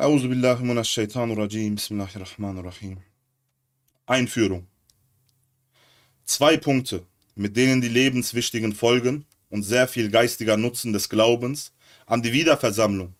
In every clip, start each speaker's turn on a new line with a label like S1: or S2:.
S1: A'udhu billahi minash shaitanir rajim. Bismillahirrahmanirrahim. Einführung. Zwei Punkte, mit denen die lebenswichtigen Folgen und sehr viel geistiger Nutzen des Glaubens an die Wiederversammlung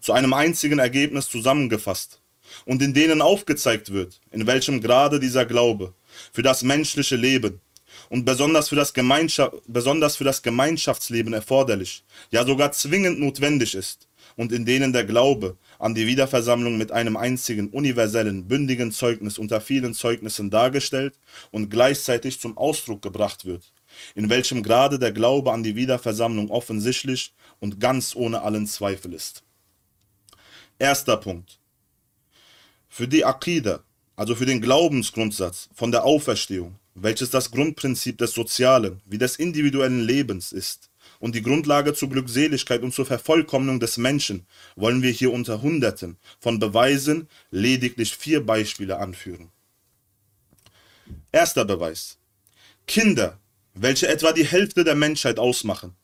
S1: zu einem einzigen Ergebnis zusammengefasst und in denen aufgezeigt wird, in welchem Grade dieser Glaube für das menschliche Leben und besonders für das, Gemeinschaft, besonders für das Gemeinschaftsleben erforderlich, ja sogar zwingend notwendig ist und in denen der Glaube an die Wiederversammlung mit einem einzigen universellen, bündigen Zeugnis unter vielen Zeugnissen dargestellt und gleichzeitig zum Ausdruck gebracht wird, in welchem Grade der Glaube an die Wiederversammlung offensichtlich und ganz ohne allen Zweifel ist. Erster Punkt. Für die Akida, also für den Glaubensgrundsatz von der Auferstehung, welches das Grundprinzip des sozialen wie des individuellen Lebens ist und die Grundlage zur Glückseligkeit und zur Vervollkommnung des Menschen, wollen wir hier unter Hunderten von Beweisen lediglich vier Beispiele anführen. Erster Beweis. Kinder, welche etwa die Hälfte der Menschheit ausmachen,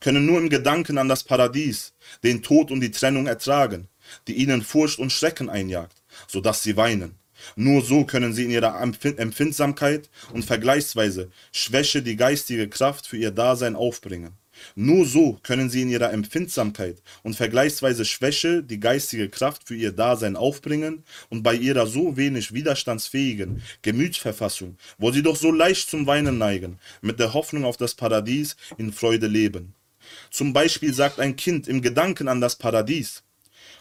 S1: können nur im Gedanken an das Paradies, den Tod und die Trennung ertragen, die ihnen Furcht und Schrecken einjagt, so dass sie weinen. Nur so können sie in ihrer Empfindsamkeit und vergleichsweise Schwäche die geistige Kraft für ihr Dasein aufbringen. Nur so können sie in ihrer Empfindsamkeit und vergleichsweise Schwäche die geistige Kraft für ihr Dasein aufbringen und bei ihrer so wenig widerstandsfähigen Gemütsverfassung, wo sie doch so leicht zum Weinen neigen, mit der Hoffnung auf das Paradies in Freude leben. Zum Beispiel sagt ein Kind im Gedanken an das Paradies,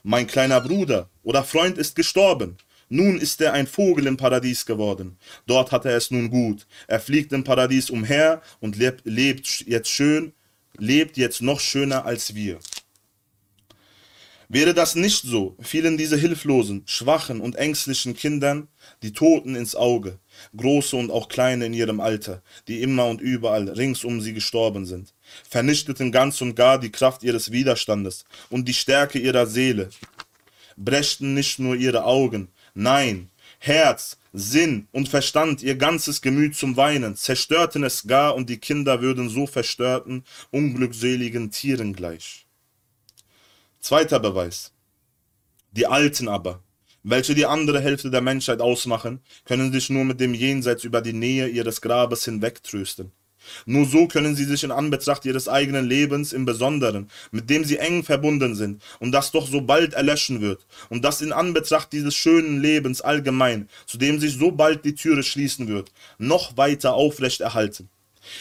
S1: mein kleiner Bruder oder Freund ist gestorben. Nun ist er ein Vogel im Paradies geworden. Dort hat er es nun gut. Er fliegt im Paradies umher und lebt, jetzt schön, lebt jetzt noch schöner als wir. Wäre das nicht so, fielen diese hilflosen, schwachen und ängstlichen Kindern die Toten ins Auge, große und auch kleine in ihrem Alter, die immer und überall rings um sie gestorben sind, vernichteten ganz und gar die Kraft ihres Widerstandes und die Stärke ihrer Seele, brächten nicht nur ihre Augen, nein, Herz, Sinn und Verstand, ihr ganzes Gemüt zum Weinen, zerstörten es gar und die Kinder würden so verstörten, unglückseligen Tieren gleich. Zweiter Beweis. Die Alten aber, welche die andere Hälfte der Menschheit ausmachen, können sich nur mit dem Jenseits über die Nähe ihres Grabes hinwegtrösten. Nur so können sie sich in Anbetracht ihres eigenen Lebens im Besonderen, mit dem sie eng verbunden sind und das doch so bald erlöschen wird, und das in Anbetracht dieses schönen Lebens allgemein, zu dem sich so bald die Türe schließen wird, noch weiter aufrecht erhalten.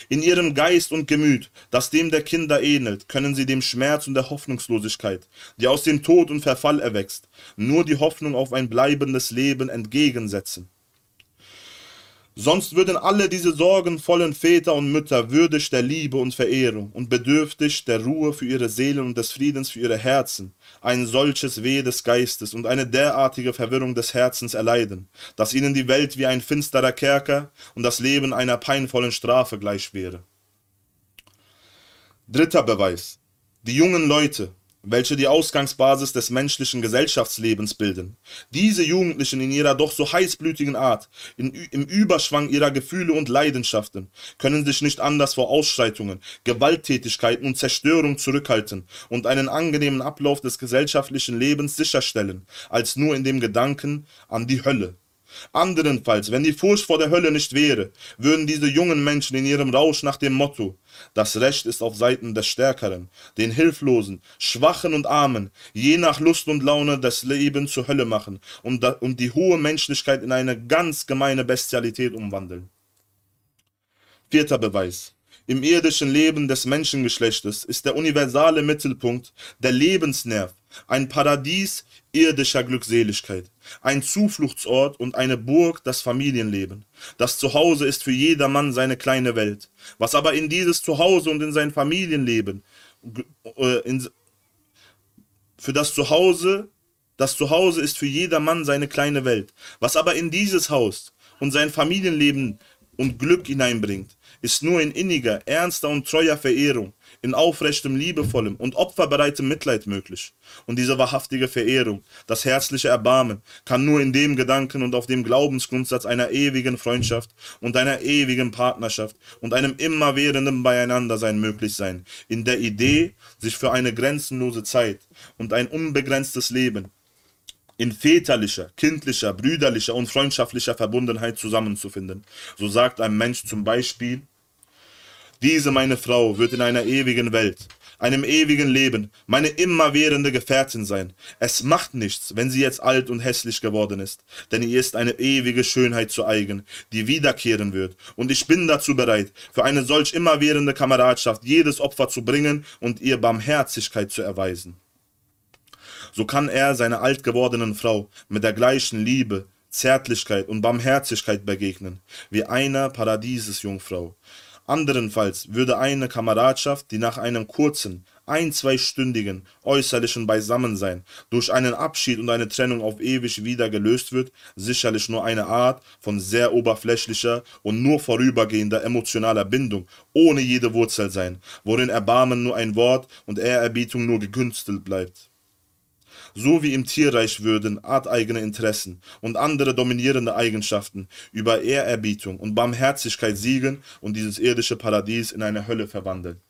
S1: In ihrem Geist und Gemüt, das dem der Kinder ähnelt, können sie dem Schmerz und der Hoffnungslosigkeit, die aus dem Tod und Verfall erwächst, nur die Hoffnung auf ein bleibendes Leben entgegensetzen. Sonst würden alle diese sorgenvollen Väter und Mütter würdig der Liebe und Verehrung und bedürftig der Ruhe für ihre Seelen und des Friedens für ihre Herzen ein solches Weh des Geistes und eine derartige Verwirrung des Herzens erleiden, dass ihnen die Welt wie ein finsterer Kerker und das Leben einer peinvollen Strafe gleich wäre. Dritter Beweis. Die jungen Leute, welche die Ausgangsbasis des menschlichen Gesellschaftslebens bilden. Diese Jugendlichen in ihrer doch so heißblütigen Art, in, im Überschwang ihrer Gefühle und Leidenschaften, können sich nicht anders vor Ausschreitungen, Gewalttätigkeiten und Zerstörung zurückhalten und einen angenehmen Ablauf des gesellschaftlichen Lebens sicherstellen, als nur in dem Gedanken an die Hölle. Anderenfalls, wenn die Furcht vor der Hölle nicht wäre, würden diese jungen Menschen in ihrem Rausch nach dem Motto Das Recht ist auf Seiten des Stärkeren, den Hilflosen, Schwachen und Armen, je nach Lust und Laune das Leben zur Hölle machen und, und die hohe Menschlichkeit in eine ganz gemeine Bestialität umwandeln. Vierter Beweis. Im irdischen Leben des Menschengeschlechtes ist der universale Mittelpunkt, der Lebensnerv, ein Paradies irdischer Glückseligkeit, ein Zufluchtsort und eine Burg das Familienleben. Das Zuhause ist für jedermann seine kleine Welt. Was aber in dieses Zuhause und in sein Familienleben, äh, in, für das Zuhause, das Zuhause ist für jedermann seine kleine Welt. Was aber in dieses Haus und sein Familienleben und Glück hineinbringt, ist nur in inniger, ernster und treuer Verehrung, in aufrechtem, liebevollem und opferbereitem Mitleid möglich. Und diese wahrhaftige Verehrung, das herzliche Erbarmen, kann nur in dem Gedanken und auf dem Glaubensgrundsatz einer ewigen Freundschaft und einer ewigen Partnerschaft und einem immerwährenden Beieinandersein möglich sein, in der Idee, sich für eine grenzenlose Zeit und ein unbegrenztes Leben in väterlicher, kindlicher, brüderlicher und freundschaftlicher Verbundenheit zusammenzufinden. So sagt ein Mensch zum Beispiel, diese meine Frau wird in einer ewigen Welt, einem ewigen Leben, meine immerwährende Gefährtin sein. Es macht nichts, wenn sie jetzt alt und hässlich geworden ist, denn ihr ist eine ewige Schönheit zu eigen, die wiederkehren wird, und ich bin dazu bereit, für eine solch immerwährende Kameradschaft jedes Opfer zu bringen und ihr Barmherzigkeit zu erweisen. So kann er seiner alt gewordenen Frau mit der gleichen Liebe, Zärtlichkeit und Barmherzigkeit begegnen, wie einer Paradiesesjungfrau, Anderenfalls würde eine Kameradschaft, die nach einem kurzen, ein-, zweistündigen äußerlichen Beisammensein durch einen Abschied und eine Trennung auf ewig wieder gelöst wird, sicherlich nur eine Art von sehr oberflächlicher und nur vorübergehender emotionaler Bindung, ohne jede Wurzel sein, worin Erbarmen nur ein Wort und Ehrerbietung nur gegünstelt bleibt so wie im Tierreich würden arteigene Interessen und andere dominierende Eigenschaften über Ehrerbietung und Barmherzigkeit siegen und dieses irdische Paradies in eine Hölle verwandeln.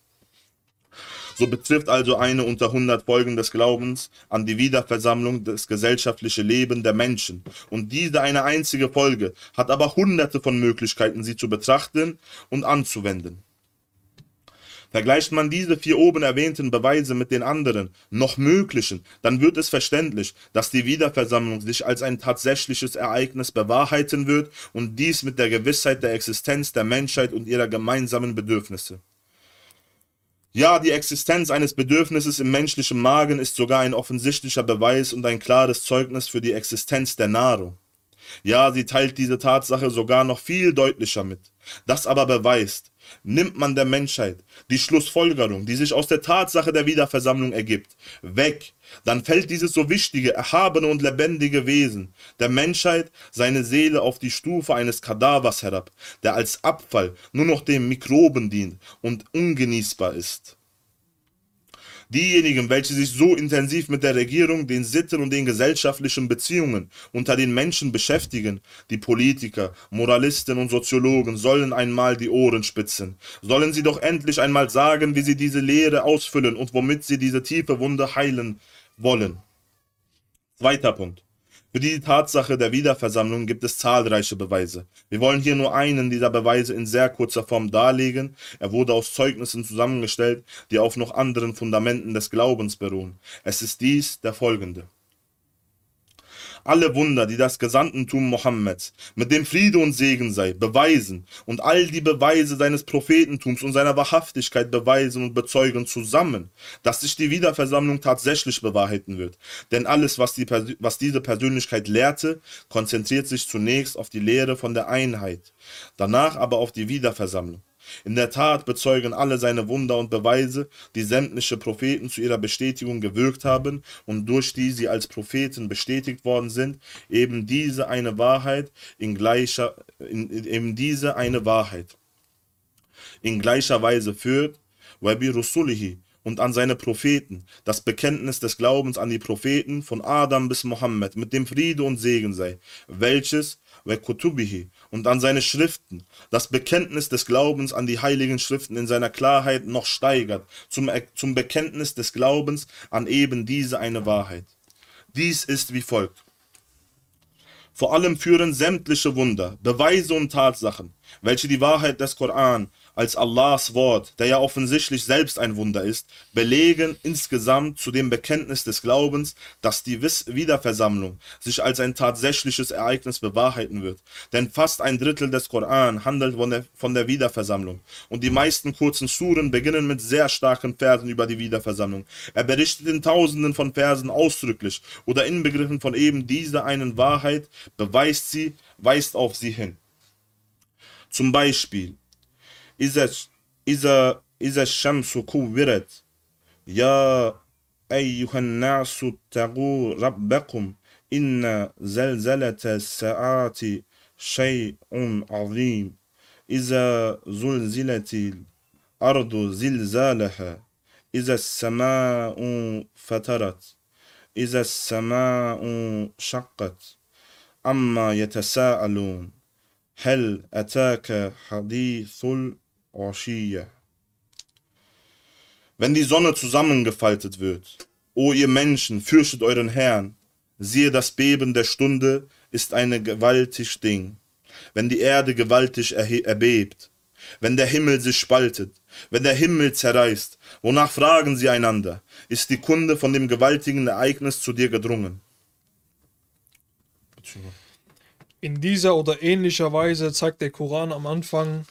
S1: So betrifft also eine unter 100 Folgen des Glaubens an die Wiederversammlung das gesellschaftliche Leben der Menschen. Und diese eine einzige Folge hat aber hunderte von Möglichkeiten, sie zu betrachten und anzuwenden. Vergleicht man diese vier oben erwähnten Beweise mit den anderen, noch möglichen, dann wird es verständlich, dass die Wiederversammlung sich als ein tatsächliches Ereignis bewahrheiten wird und dies mit der Gewissheit der Existenz der Menschheit und ihrer gemeinsamen Bedürfnisse. Ja, die Existenz eines Bedürfnisses im menschlichen Magen ist sogar ein offensichtlicher Beweis und ein klares Zeugnis für die Existenz der Nahrung. Ja, sie teilt diese Tatsache sogar noch viel deutlicher mit. Das aber beweist, nimmt man der Menschheit die Schlussfolgerung, die sich aus der Tatsache der Wiederversammlung ergibt, weg, dann fällt dieses so wichtige, erhabene und lebendige Wesen der Menschheit seine Seele auf die Stufe eines Kadavers herab, der als Abfall nur noch dem Mikroben dient und ungenießbar ist. Diejenigen, welche sich so intensiv mit der Regierung, den Sitten und den gesellschaftlichen Beziehungen unter den Menschen beschäftigen, die Politiker, Moralisten und Soziologen, sollen einmal die Ohren spitzen. Sollen sie doch endlich einmal sagen, wie sie diese Lehre ausfüllen und womit sie diese tiefe Wunde heilen wollen. Zweiter Punkt. Für die Tatsache der Wiederversammlung gibt es zahlreiche Beweise. Wir wollen hier nur einen dieser Beweise in sehr kurzer Form darlegen. Er wurde aus Zeugnissen zusammengestellt, die auf noch anderen Fundamenten des Glaubens beruhen. Es ist dies der folgende alle Wunder, die das Gesandtentum Mohammeds, mit dem Friede und Segen sei, beweisen und all die Beweise seines Prophetentums und seiner Wahrhaftigkeit beweisen und bezeugen zusammen, dass sich die Wiederversammlung tatsächlich bewahrheiten wird. Denn alles, was, die, was diese Persönlichkeit lehrte, konzentriert sich zunächst auf die Lehre von der Einheit, danach aber auf die Wiederversammlung. In der Tat bezeugen alle seine Wunder und Beweise, die sämtliche Propheten zu ihrer Bestätigung gewirkt haben und durch die sie als Propheten bestätigt worden sind, eben diese eine Wahrheit in gleicher, in, eben diese eine Wahrheit in gleicher Weise führt, Wabi Rusulihi und an seine Propheten, das Bekenntnis des Glaubens an die Propheten von Adam bis Mohammed mit dem Friede und Segen sei, welches und an seine Schriften, das Bekenntnis des Glaubens an die heiligen Schriften in seiner Klarheit noch steigert, zum, zum Bekenntnis des Glaubens an eben diese eine Wahrheit. Dies ist wie folgt. Vor allem führen sämtliche Wunder, Beweise und Tatsachen, welche die Wahrheit des Koran als Allahs Wort, der ja offensichtlich selbst ein Wunder ist, belegen insgesamt zu dem Bekenntnis des Glaubens, dass die Wiederversammlung sich als ein tatsächliches Ereignis bewahrheiten wird. Denn fast ein Drittel des Koran handelt von der, von der Wiederversammlung. Und die meisten kurzen Suren beginnen mit sehr starken Versen über die Wiederversammlung. Er berichtet in tausenden von Versen ausdrücklich oder inbegriffen von eben dieser einen Wahrheit, beweist sie, weist auf sie hin. Zum Beispiel, إذا إذا إذا الشمس كورت يا أيها الناس اتقوا ربكم إن زلزلة الساعات شيء عظيم. إذا زلزلت الأرض زلزالها إذا السماء فترت إذا السماء شقت. أما يتساءلون هل أتاك حديث Oshiyah. Wenn die Sonne zusammengefaltet wird, o ihr Menschen, fürchtet euren Herrn. Siehe, das Beben der Stunde ist ein gewaltig Ding, wenn die Erde gewaltig erbebt, wenn der Himmel sich spaltet, wenn der Himmel zerreißt, wonach fragen sie einander, ist die Kunde von dem gewaltigen Ereignis zu dir gedrungen.
S2: In dieser oder ähnlicher Weise zeigt der Koran am Anfang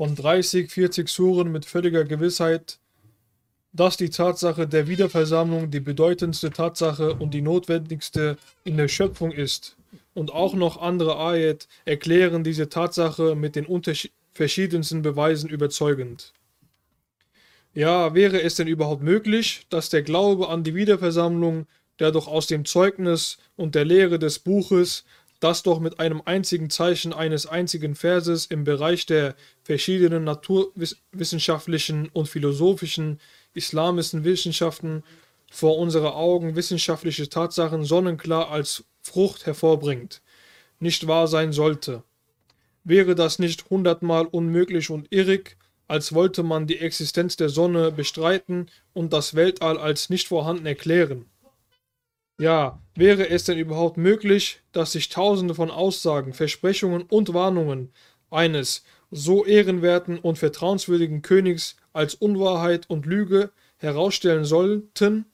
S2: von 30, 40 Suren mit völliger Gewissheit, dass die Tatsache der Wiederversammlung die bedeutendste Tatsache und die notwendigste in der Schöpfung ist. Und auch noch andere Ayat erklären diese Tatsache mit den verschiedensten Beweisen überzeugend. Ja, wäre es denn überhaupt möglich, dass der Glaube an die Wiederversammlung, der doch aus dem Zeugnis und der Lehre des Buches, das doch mit einem einzigen Zeichen eines einzigen Verses im Bereich der verschiedenen naturwissenschaftlichen und philosophischen islamischen Wissenschaften vor unsere Augen wissenschaftliche Tatsachen sonnenklar als Frucht hervorbringt, nicht wahr sein sollte. Wäre das nicht hundertmal unmöglich und irrig, als wollte man die Existenz der Sonne bestreiten und das Weltall als nicht vorhanden erklären. Ja, wäre es denn überhaupt möglich, dass sich tausende von Aussagen, Versprechungen und Warnungen eines so ehrenwerten und vertrauenswürdigen Königs als Unwahrheit und Lüge herausstellen sollten,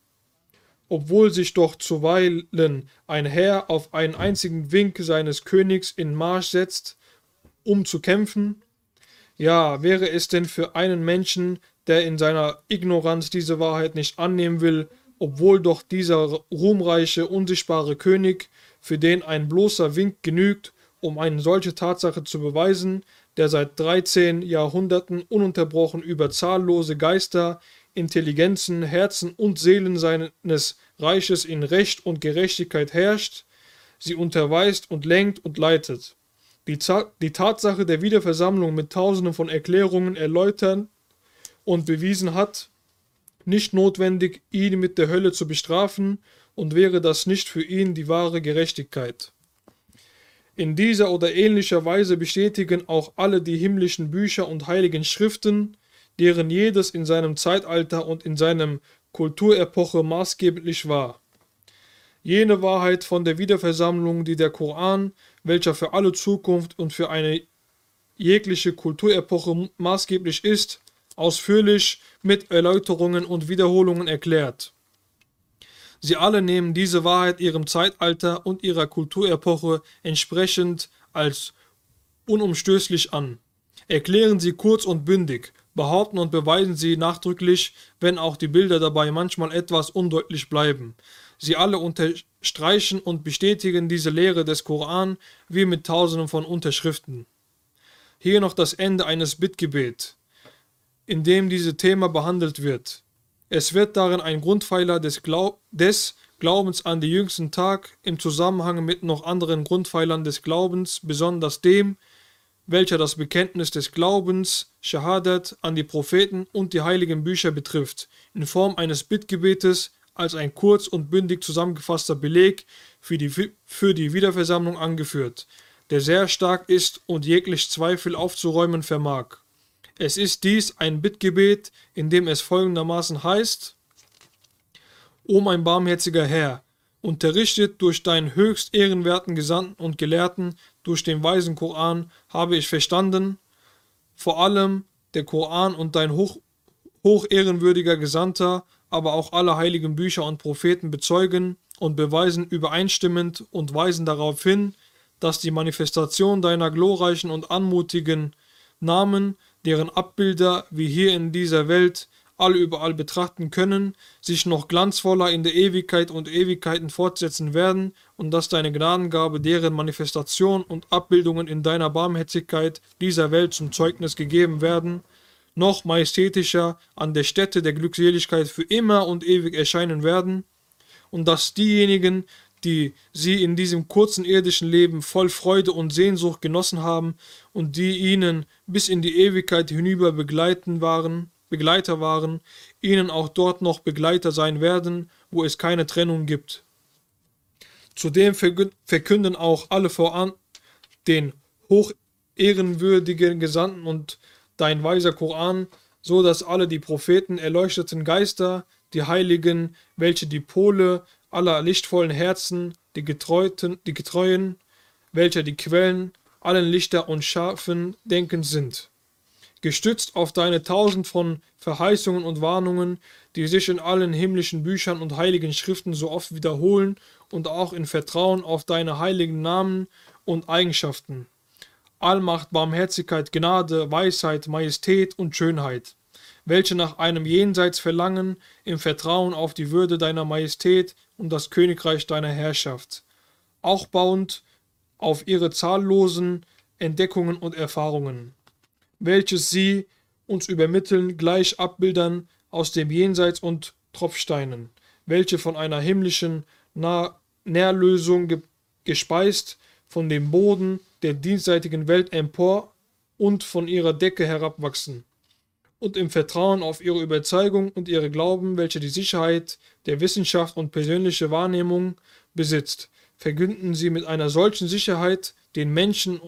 S2: obwohl sich doch zuweilen ein Herr auf einen einzigen Wink seines Königs in Marsch setzt, um zu kämpfen? Ja, wäre es denn für einen Menschen, der in seiner Ignoranz diese Wahrheit nicht annehmen will, obwohl doch dieser ruhmreiche, unsichtbare König, für den ein bloßer Wink genügt, um eine solche Tatsache zu beweisen, der seit 13 Jahrhunderten ununterbrochen über zahllose Geister, Intelligenzen, Herzen und Seelen seines Reiches in Recht und Gerechtigkeit herrscht, sie unterweist und lenkt und leitet. Die, die Tatsache der Wiederversammlung mit tausenden von Erklärungen erläutern und bewiesen hat, nicht notwendig, ihn mit der Hölle zu bestrafen, und wäre das nicht für ihn die wahre Gerechtigkeit. In dieser oder ähnlicher Weise bestätigen auch alle die himmlischen Bücher und heiligen Schriften, deren jedes in seinem Zeitalter und in seinem Kulturepoche maßgeblich war. Jene Wahrheit von der Wiederversammlung, die der Koran, welcher für alle Zukunft und für eine jegliche Kulturepoche maßgeblich ist, ausführlich mit Erläuterungen und Wiederholungen erklärt. Sie alle nehmen diese Wahrheit ihrem Zeitalter und ihrer Kulturepoche entsprechend als unumstößlich an. Erklären sie kurz und bündig, behaupten und beweisen sie nachdrücklich, wenn auch die Bilder dabei manchmal etwas undeutlich bleiben. Sie alle unterstreichen und bestätigen diese Lehre des Koran wie mit tausenden von Unterschriften. Hier noch das Ende eines Bittgebet, in dem dieses Thema behandelt wird. Es wird darin ein Grundpfeiler des, Glaub des Glaubens an den jüngsten Tag im Zusammenhang mit noch anderen Grundpfeilern des Glaubens, besonders dem, welcher das Bekenntnis des Glaubens, Shahadat, an die Propheten und die heiligen Bücher betrifft, in Form eines Bittgebetes als ein kurz und bündig zusammengefasster Beleg für die, für die Wiederversammlung angeführt, der sehr stark ist und jeglich Zweifel aufzuräumen vermag. Es ist dies ein Bittgebet, in dem es folgendermaßen heißt: O mein barmherziger Herr, unterrichtet durch deinen höchst ehrenwerten Gesandten und Gelehrten, durch den weisen Koran, habe ich verstanden, vor allem der Koran und dein hoch, hochehrenwürdiger Gesandter, aber auch alle heiligen Bücher und Propheten bezeugen und beweisen übereinstimmend und weisen darauf hin, dass die Manifestation deiner glorreichen und anmutigen Namen deren Abbilder wir hier in dieser Welt alle überall betrachten können, sich noch glanzvoller in der Ewigkeit und Ewigkeiten fortsetzen werden und dass deine Gnadengabe deren Manifestation und Abbildungen in deiner Barmherzigkeit dieser Welt zum Zeugnis gegeben werden, noch majestätischer an der Stätte der Glückseligkeit für immer und ewig erscheinen werden, und dass diejenigen, die sie in diesem kurzen irdischen Leben voll Freude und Sehnsucht genossen haben und die ihnen bis in die Ewigkeit hinüber begleiten waren, Begleiter waren, ihnen auch dort noch Begleiter sein werden, wo es keine Trennung gibt. Zudem verkünden auch alle voran den hochehrenwürdigen Gesandten und dein weiser Koran, so dass alle die Propheten erleuchteten Geister, die Heiligen, welche die Pole aller lichtvollen Herzen, die Getreuten, die Getreuen, welcher die Quellen allen Lichter und scharfen Denkens sind. Gestützt auf deine tausend von Verheißungen und Warnungen, die sich in allen himmlischen Büchern und heiligen Schriften so oft wiederholen und auch in Vertrauen auf deine heiligen Namen und Eigenschaften. Allmacht, Barmherzigkeit, Gnade, Weisheit, Majestät und Schönheit, welche nach einem Jenseits verlangen, im Vertrauen auf die Würde deiner Majestät und das Königreich deiner Herrschaft, auch bauend auf ihre zahllosen Entdeckungen und Erfahrungen, welches sie uns übermitteln, gleich Abbildern aus dem Jenseits und Tropfsteinen, welche von einer himmlischen Nährlösung ge gespeist von dem Boden der dienstseitigen Welt empor und von ihrer Decke herabwachsen, und im Vertrauen auf ihre Überzeugung und ihre Glauben, welche die Sicherheit der Wissenschaft und persönliche Wahrnehmung besitzt, verkünden sie mit einer solchen Sicherheit den Menschen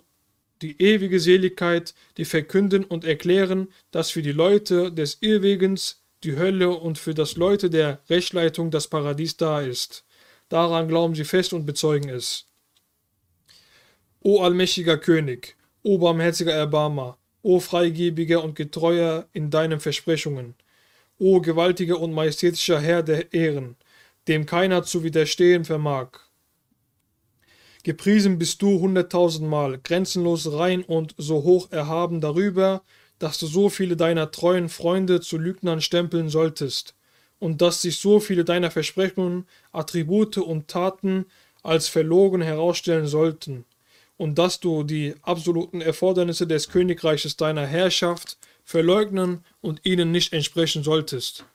S2: die ewige Seligkeit, die verkünden und erklären, dass für die Leute des Irrwegens die Hölle und für das Leute der Rechtleitung das Paradies da ist. Daran glauben sie fest und bezeugen es. O allmächtiger König, o barmherziger Erbarmer, o freigebiger und getreuer in deinen Versprechungen, o gewaltiger und majestätischer Herr der Ehren, dem keiner zu widerstehen vermag. Gepriesen bist du hunderttausendmal, grenzenlos rein und so hoch erhaben darüber, dass du so viele deiner treuen Freunde zu Lügnern stempeln solltest, und dass sich so viele deiner Versprechungen, Attribute und Taten als verlogen herausstellen sollten, und dass du die absoluten Erfordernisse des Königreiches deiner Herrschaft verleugnen und ihnen nicht entsprechen solltest,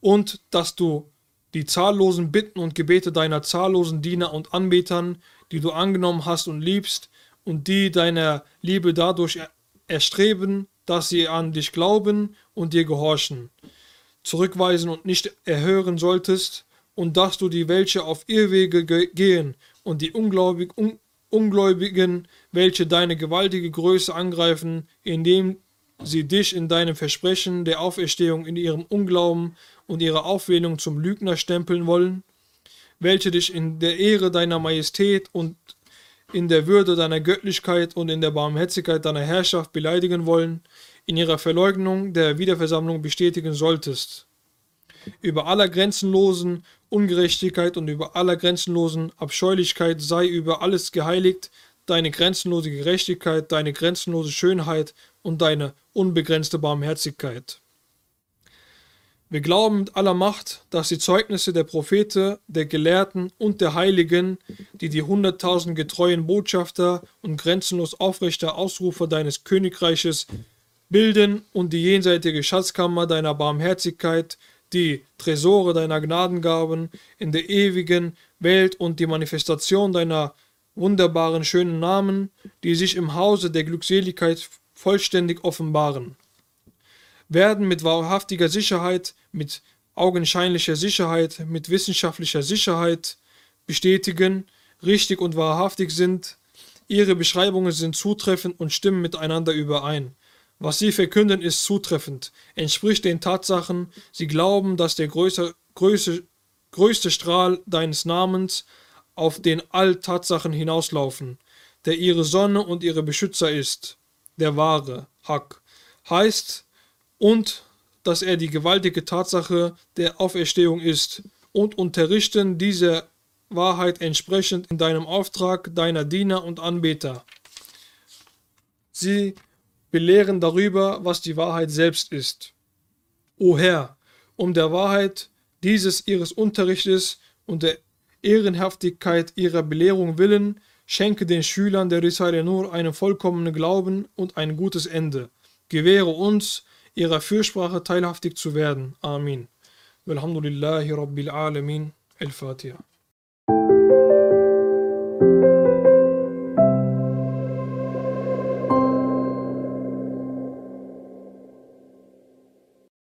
S2: und dass du die zahllosen Bitten und Gebete deiner zahllosen Diener und Anbetern, die du angenommen hast und liebst, und die deiner Liebe dadurch erstreben, dass sie an dich glauben und dir gehorchen, zurückweisen und nicht erhören solltest, und dass du die welche auf Irrwege gehen und die Ungläubig, un, Ungläubigen, welche deine gewaltige Größe angreifen, indem sie dich in deinem Versprechen der Auferstehung in ihrem Unglauben und ihrer Auflehnung zum Lügner stempeln wollen, welche dich in der Ehre deiner Majestät und in der Würde deiner Göttlichkeit und in der Barmherzigkeit deiner Herrschaft beleidigen wollen, in ihrer Verleugnung der Wiederversammlung bestätigen solltest. Über aller grenzenlosen Ungerechtigkeit und über aller grenzenlosen Abscheulichkeit sei über alles geheiligt deine grenzenlose Gerechtigkeit, deine grenzenlose Schönheit und deine unbegrenzte Barmherzigkeit. Wir glauben mit aller Macht, dass die Zeugnisse der Propheten, der Gelehrten und der Heiligen, die die hunderttausend getreuen Botschafter und grenzenlos aufrechter Ausrufer deines Königreiches bilden und die jenseitige Schatzkammer deiner Barmherzigkeit, die Tresore deiner Gnadengaben in der ewigen Welt und die Manifestation deiner wunderbaren schönen Namen, die sich im Hause der Glückseligkeit vollständig offenbaren werden mit wahrhaftiger Sicherheit, mit augenscheinlicher Sicherheit, mit wissenschaftlicher Sicherheit bestätigen, richtig und wahrhaftig sind. Ihre Beschreibungen sind zutreffend und stimmen miteinander überein. Was sie verkünden, ist zutreffend, entspricht den Tatsachen. Sie glauben, dass der größte, größte, größte Strahl deines Namens auf den All-Tatsachen hinauslaufen, der ihre Sonne und ihre Beschützer ist, der wahre, Hack. Heißt, und dass er die gewaltige Tatsache der Auferstehung ist und unterrichten diese Wahrheit entsprechend in deinem Auftrag deiner Diener und Anbeter. Sie belehren darüber, was die Wahrheit selbst ist. O Herr, um der Wahrheit dieses ihres Unterrichtes und der Ehrenhaftigkeit ihrer Belehrung willen, schenke den Schülern der Risale Nur einen vollkommenen Glauben und ein gutes Ende. Gewähre uns, ihrer Fürsprache teilhaftig zu werden. Amin. Walhamdulillahi Rabbil Alamin. El-Fatiha.